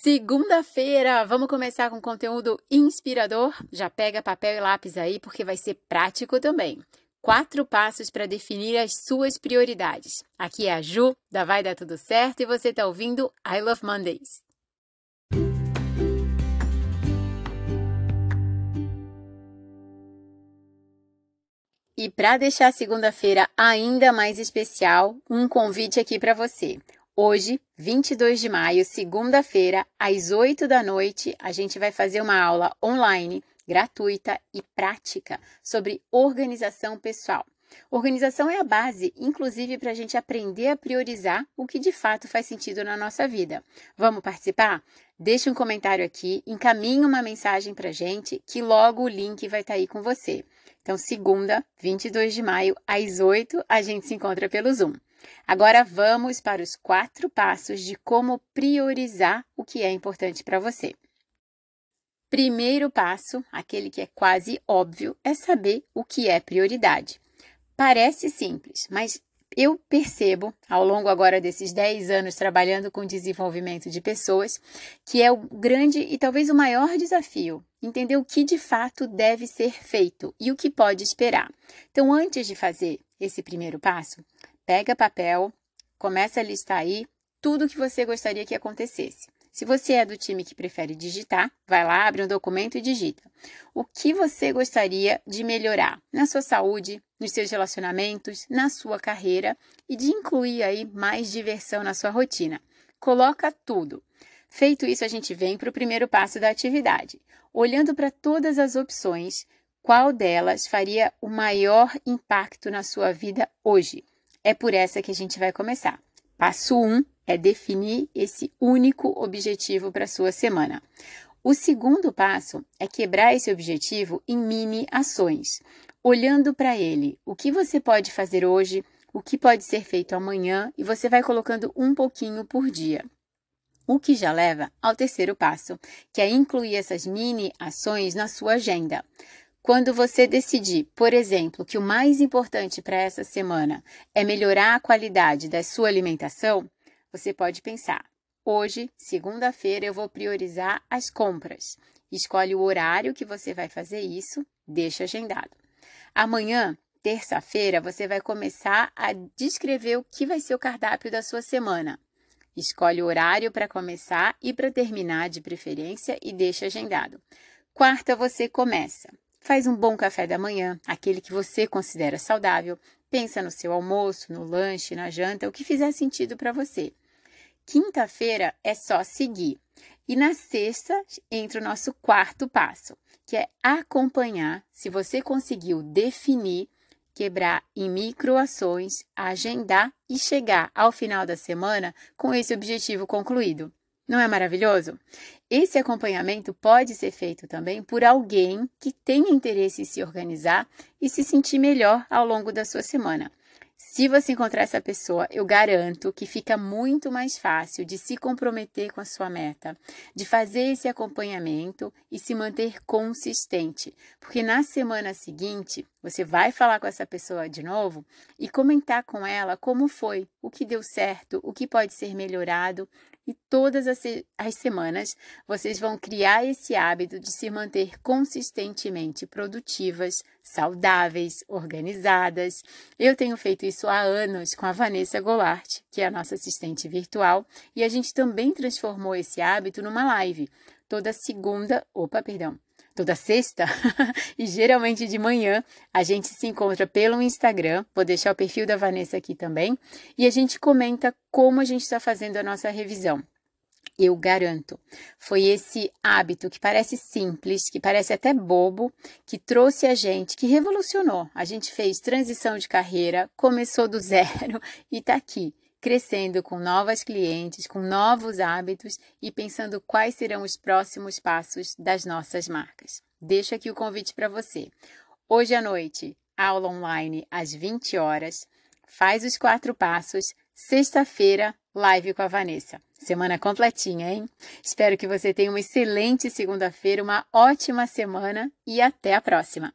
Segunda-feira, vamos começar com conteúdo inspirador? Já pega papel e lápis aí, porque vai ser prático também. Quatro passos para definir as suas prioridades. Aqui é a Ju, da Vai Dar Tudo Certo, e você está ouvindo I Love Mondays. E para deixar segunda-feira ainda mais especial, um convite aqui para você. Hoje, 22 de maio, segunda-feira, às 8 da noite, a gente vai fazer uma aula online, gratuita e prática sobre organização pessoal. Organização é a base, inclusive, para a gente aprender a priorizar o que de fato faz sentido na nossa vida. Vamos participar? Deixe um comentário aqui, encaminhe uma mensagem para a gente, que logo o link vai estar tá aí com você. Então, segunda, 22 de maio, às 8, a gente se encontra pelo Zoom. Agora vamos para os quatro passos de como priorizar o que é importante para você. Primeiro passo, aquele que é quase óbvio, é saber o que é prioridade. Parece simples, mas eu percebo, ao longo agora desses 10 anos trabalhando com desenvolvimento de pessoas, que é o grande e talvez o maior desafio entender o que de fato deve ser feito e o que pode esperar. Então, antes de fazer esse primeiro passo, Pega papel, começa a listar aí tudo que você gostaria que acontecesse. Se você é do time que prefere digitar, vai lá, abre um documento e digita. O que você gostaria de melhorar na sua saúde, nos seus relacionamentos, na sua carreira e de incluir aí mais diversão na sua rotina. Coloca tudo. Feito isso, a gente vem para o primeiro passo da atividade. Olhando para todas as opções, qual delas faria o maior impacto na sua vida hoje? É por essa que a gente vai começar. Passo 1 um é definir esse único objetivo para a sua semana. O segundo passo é quebrar esse objetivo em mini ações, olhando para ele, o que você pode fazer hoje, o que pode ser feito amanhã e você vai colocando um pouquinho por dia. O que já leva ao terceiro passo, que é incluir essas mini ações na sua agenda. Quando você decidir, por exemplo, que o mais importante para essa semana é melhorar a qualidade da sua alimentação, você pode pensar: hoje, segunda-feira, eu vou priorizar as compras. Escolhe o horário que você vai fazer isso, deixa agendado. Amanhã, terça-feira, você vai começar a descrever o que vai ser o cardápio da sua semana. Escolhe o horário para começar e para terminar, de preferência, e deixa agendado. Quarta, você começa. Faz um bom café da manhã, aquele que você considera saudável. Pensa no seu almoço, no lanche, na janta, o que fizer sentido para você. Quinta-feira é só seguir. E na sexta entra o nosso quarto passo, que é acompanhar se você conseguiu definir, quebrar em microações, agendar e chegar ao final da semana com esse objetivo concluído. Não é maravilhoso? Esse acompanhamento pode ser feito também por alguém que tenha interesse em se organizar e se sentir melhor ao longo da sua semana. Se você encontrar essa pessoa, eu garanto que fica muito mais fácil de se comprometer com a sua meta, de fazer esse acompanhamento e se manter consistente, porque na semana seguinte você vai falar com essa pessoa de novo e comentar com ela como foi, o que deu certo, o que pode ser melhorado e todas as, as semanas vocês vão criar esse hábito de se manter consistentemente produtivas, saudáveis, organizadas. Eu tenho feito isso há anos com a Vanessa Golart, que é a nossa assistente virtual, e a gente também transformou esse hábito numa live. Toda segunda, opa, perdão, toda sexta e geralmente de manhã a gente se encontra pelo Instagram. Vou deixar o perfil da Vanessa aqui também e a gente comenta como a gente está fazendo a nossa revisão. Eu garanto, foi esse hábito que parece simples, que parece até bobo, que trouxe a gente, que revolucionou. A gente fez transição de carreira, começou do zero e está aqui crescendo com novas clientes, com novos hábitos e pensando quais serão os próximos passos das nossas marcas. Deixo aqui o convite para você. Hoje à noite, aula online às 20 horas. Faz os quatro passos. Sexta-feira, live com a Vanessa. Semana completinha, hein? Espero que você tenha uma excelente segunda-feira, uma ótima semana e até a próxima!